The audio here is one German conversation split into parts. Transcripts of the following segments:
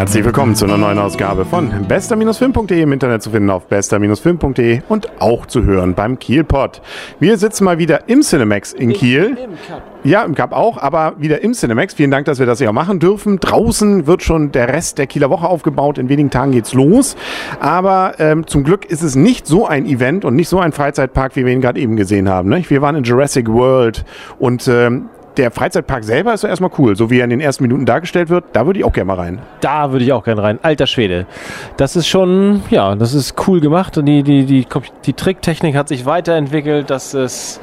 Herzlich willkommen zu einer neuen Ausgabe von bester-film.de im Internet zu finden auf bester-film.de und auch zu hören beim Kielpot. Wir sitzen mal wieder im Cinemax in Kiel. Ja, im Cup auch, aber wieder im Cinemax. Vielen Dank, dass wir das hier auch machen dürfen. Draußen wird schon der Rest der Kieler Woche aufgebaut. In wenigen Tagen geht's los. Aber ähm, zum Glück ist es nicht so ein Event und nicht so ein Freizeitpark, wie wir ihn gerade eben gesehen haben. Ne? Wir waren in Jurassic World und ähm, der Freizeitpark selber ist ja erstmal cool, so wie er in den ersten Minuten dargestellt wird. Da würde ich auch gerne mal rein. Da würde ich auch gerne rein. Alter Schwede. Das ist schon, ja, das ist cool gemacht. Und die, die, die, die Tricktechnik hat sich weiterentwickelt. Das ist.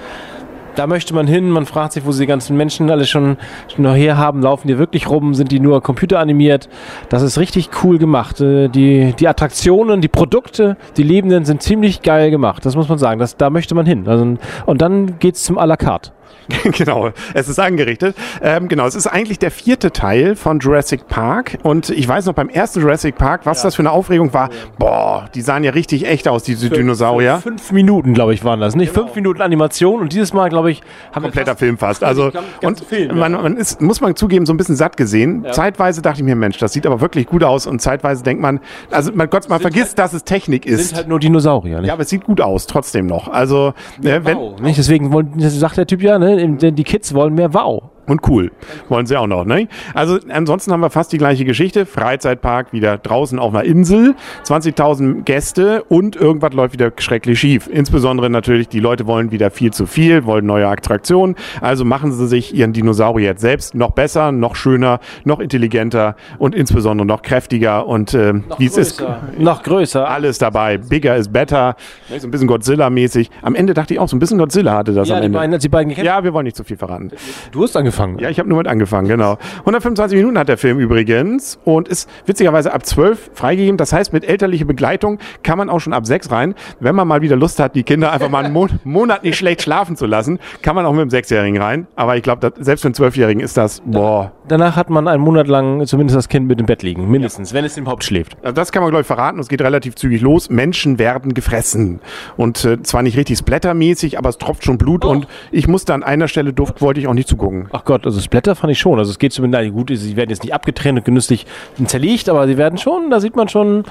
Da möchte man hin, man fragt sich, wo sie die ganzen Menschen alle schon, schon noch herhaben. Laufen die wirklich rum? Sind die nur computeranimiert? Das ist richtig cool gemacht. Äh, Die, die Attraktionen, die Produkte, die Lebenden sind ziemlich geil gemacht. Das muss man sagen. Das, da möchte man hin. Also, und dann geht's zum à la carte. genau, es ist angerichtet. Ähm, genau, es ist eigentlich der vierte Teil von Jurassic Park. Und ich weiß noch beim ersten Jurassic Park, was das für eine Aufregung war. Boah, die sahen ja richtig echt aus, diese Dinosaurier. Fünf Minuten, glaube ich, waren das. Nicht fünf Minuten Animation und dieses Mal, glaube ich, haben Kompletter wir Film fast. Also, und Film, ja. man, man ist, muss man zugeben, so ein bisschen satt gesehen. Zeitweise dachte ich mir, Mensch, das sieht aber wirklich gut aus. Und zeitweise denkt man, also mein Gott, man vergisst, dass es Technik sind ist. halt nur Dinosaurier. Nicht? ja, aber es sieht gut aus, trotzdem noch. Also, äh, wenn, Wow, nicht? Deswegen sagt der Typ ja, ne? die Kids wollen mehr Wow. Und cool. Wollen sie auch noch, ne? Also ansonsten haben wir fast die gleiche Geschichte. Freizeitpark wieder draußen auf einer Insel, 20.000 Gäste und irgendwas läuft wieder schrecklich schief. Insbesondere natürlich, die Leute wollen wieder viel zu viel, wollen neue Attraktionen. Also machen sie sich ihren Dinosaurier jetzt selbst noch besser, noch schöner, noch intelligenter und insbesondere noch kräftiger und äh, wie es ist. Noch größer. Alles dabei. Bigger is better. So ein bisschen Godzilla-mäßig. Am Ende dachte ich auch, so ein bisschen Godzilla hatte das Ja, am die Ende. beiden, als die beiden ja, wir wollen nicht zu viel verraten. Du hast angefangen. Ja, ich habe nur mit angefangen, genau. 125 Minuten hat der Film übrigens und ist witzigerweise ab 12 freigegeben. Das heißt, mit elterlicher Begleitung kann man auch schon ab 6 rein. Wenn man mal wieder Lust hat, die Kinder einfach mal einen Mon Monat nicht schlecht schlafen zu lassen, kann man auch mit dem Sechsjährigen rein. Aber ich glaube, selbst für einen Zwölfjährigen ist das, boah. Danach hat man einen Monat lang zumindest das Kind mit im Bett liegen. Mindestens, wenn es überhaupt schläft. Also das kann man, glaube ich, verraten. Es geht relativ zügig los. Menschen werden gefressen. Und äh, zwar nicht richtig splattermäßig, aber es tropft schon Blut. Oh. Und ich musste an einer Stelle, durfte, wollte ich auch nicht zugucken. Ach Gott, also Splatter fand ich schon. Also es geht zumindest, gut, sie werden jetzt nicht abgetrennt und genüsslich zerlegt, aber sie werden schon, da sieht man schon,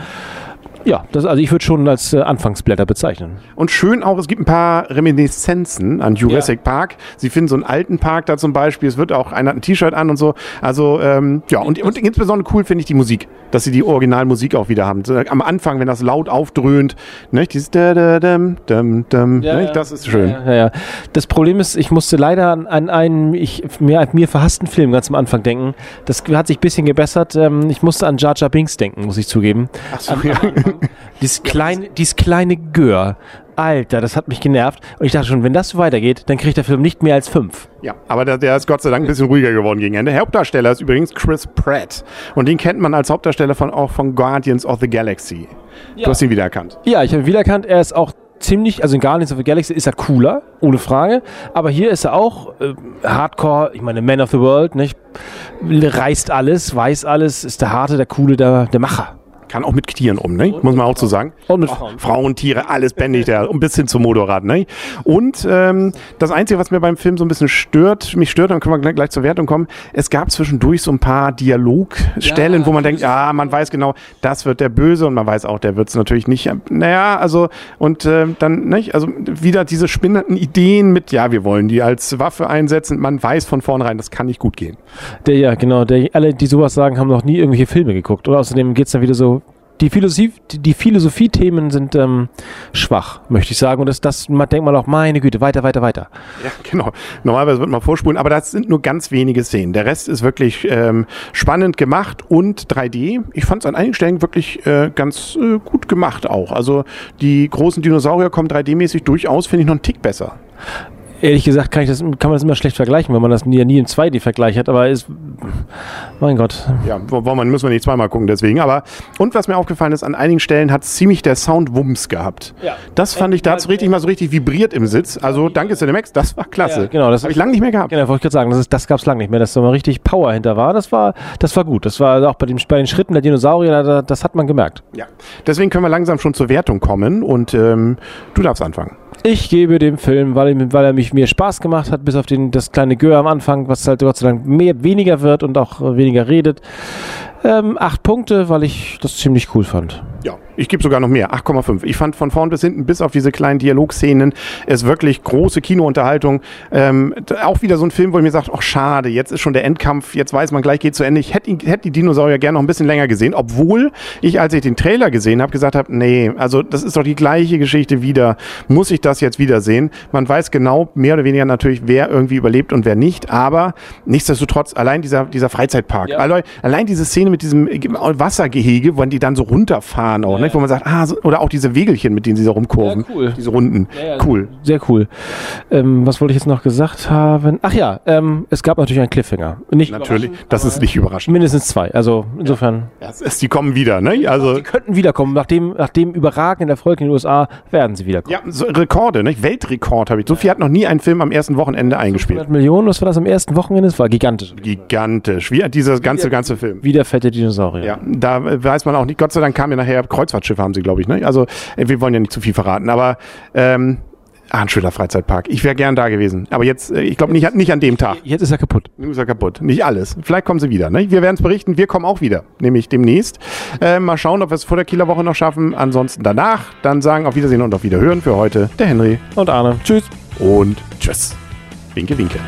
ja, das, also ich würde schon als äh, Anfangsblätter bezeichnen. Und schön auch, es gibt ein paar Reminiszenzen an Jurassic Park. Sie finden so einen alten Park da zum Beispiel. Es wird auch, einer hat ein T-Shirt an und so. Also, ähm, ja, und, und insbesondere cool finde ich die Musik, dass sie die Originalmusik auch wieder haben. So, Am Anfang, wenn das laut aufdröhnt, ne, dieses da, da, dam, dam, dam, ne, das ist schön. Ja, ja, ja. Das Problem ist, ich musste leider an, an einen ich, mir, mir verhassten Film ganz am Anfang denken. Das hat sich ein bisschen gebessert. Ähm, ich musste an Jar Jar Binks denken, muss ich zugeben. Ach so, ja. Dieses kleine, dieses kleine Gör. Alter, das hat mich genervt. Und ich dachte schon, wenn das so weitergeht, dann kriegt der Film nicht mehr als fünf. Ja, aber der, der ist Gott sei Dank ein bisschen ruhiger geworden gegen Ende. Der Hauptdarsteller ist übrigens Chris Pratt. Und den kennt man als Hauptdarsteller von, auch von Guardians of the Galaxy. Du hast ihn wiedererkannt. Ja, ich habe ihn wiedererkannt. Er ist auch ziemlich, also in Guardians of the Galaxy ist er cooler, ohne Frage. Aber hier ist er auch äh, Hardcore, ich meine, Man of the World, nicht? Reißt alles, weiß alles, ist der Harte, der Coole, der, der Macher. Kann auch mit Tieren um, ne? Muss man auch so sagen. Und mit Frauen. Frauen, Tiere, alles bändigt er. Und bis hin zum Motorrad, ne? Und ähm, das Einzige, was mir beim Film so ein bisschen stört, mich stört, dann können wir gleich, zur Wertung kommen, es gab zwischendurch so ein paar Dialogstellen, Ja, wo man denkt, ja, man weiß genau, das wird der Böse und man weiß auch, der wird es natürlich nicht. Naja, also, und ähm, dann, nicht? Also wieder diese spinnenden Ideen mit, ja, wir wollen die als Waffe einsetzen. Man weiß von vornherein, das kann nicht gut gehen. Der, ja, genau, der, alle, die sowas sagen, haben noch nie irgendwelche Filme geguckt. Und außerdem geht's dann wieder so. Die Philosophie, die, Philosophie-Themen sind ähm, schwach, möchte ich sagen. Und das, das man denkt man auch, meine Güte, weiter, weiter, weiter. Ja, genau. Normalerweise wird man vorspulen, aber das sind nur ganz wenige Szenen. Der Rest ist wirklich ähm, spannend gemacht und 3D. Ich fand es an einigen Stellen wirklich äh, ganz äh, gut gemacht auch. Also die großen Dinosaurier kommen 3D-mäßig durchaus, finde ich, noch einen Tick besser. Ehrlich gesagt kann, ich das, kann man das immer schlecht vergleichen, weil man das nie, nie im 2D-Vergleich hat. Aber ist, mein Gott, Ja, wo, wo man muss man nicht zweimal gucken deswegen. Aber und was mir aufgefallen ist, an einigen Stellen hat ziemlich der Sound Wumms gehabt. Ja. Das fand ich, da hat es richtig mal so richtig vibriert im Sitz. Also danke Cinemax, das war klasse. Ja, genau, das habe ich lange nicht mehr gehabt. Genau, wollte ich gerade sagen, das, ist- das gab es lange nicht mehr, dass da mal richtig Power hinter war. Das war, das war gut. Das war auch bei, dem, bei den Schritten der Dinosaurier, da, das hat man gemerkt. Ja. Deswegen können wir langsam schon zur Wertung kommen und ähm, du darfst anfangen. Ich gebe dem Film, weil, ihm- weil er mich mir Spaß gemacht hat, bis auf den, das kleine Gör am Anfang, was halt Gott sei Dank mehr, weniger wird und auch weniger redet, Ähm, acht Punkte, weil ich das ziemlich cool fand. Ja, ich gebe sogar noch mehr, 8,5. Ich fand von vorn bis hinten, bis auf diese kleinen Dialogszenen, es wirklich große Kinounterhaltung. Ähm, auch wieder so ein Film, wo ich mir sage, ach schade, jetzt ist schon der Endkampf, jetzt weiß man, gleich geht zu Ende. Ich hätte hätt die Dinosaurier gerne noch ein bisschen länger gesehen, obwohl ich, als ich den Trailer gesehen habe, gesagt habe, nee, also das ist doch die gleiche Geschichte wieder. Muss ich das jetzt wieder sehen? Man weiß genau, mehr oder weniger natürlich, wer irgendwie überlebt und wer nicht, aber nichtsdestotrotz, allein dieser, dieser Freizeitpark, Ja. allein, allein diese Szene mit diesem Wassergehege, wenn die dann so runterfahren auch, ne? Wo man sagt, ah, so, oder auch diese Wegelchen, mit denen sie da rumkurven, Ja, cool. diese Runden, cool. Sehr cool. Ähm, was wollte ich jetzt noch gesagt haben? Ach ja, ähm, es gab natürlich einen Cliffhanger. Nicht Natürlich, das ist nicht überraschend. mindestens zwei. Also insofern. Ja, es ist, die kommen wieder, ne? Also Die könnten wiederkommen. Nach dem, nach dem überragenden Erfolg in den USA werden sie wiederkommen. ja, so Rekorde, ne? Weltrekord habe ich. So viel hat noch nie ein Film am ersten Wochenende eingespielt. 100 Millionen, was war das am ersten Wochenende? Das war gigantisch. Gigantisch, wie dieser ganze ganze Film. Wieder fette Dinosaurier. Ja, da weiß man auch nicht. Gott sei Dank kam ja nachher Kreuzfahrtschiffe haben sie, glaube ich. Ne? Also äh, wir wollen ja nicht zu viel verraten, aber ähm, ah, ein schöner Freizeitpark. Ich wäre gern da gewesen, aber jetzt, äh, ich glaube nicht, nicht an dem Tag. Jetzt ist er kaputt. Nun ist er kaputt. Nicht alles. Vielleicht kommen sie wieder. Ne? Wir werden es berichten. Wir kommen auch wieder, nämlich demnächst. Äh, mal schauen, ob wir es vor der Kieler Woche noch schaffen. Ansonsten danach. Dann sagen auf Wiedersehen und auf Wiederhören für heute der Henry Und Arne. Tschüss. und tschüss. Winke, winke.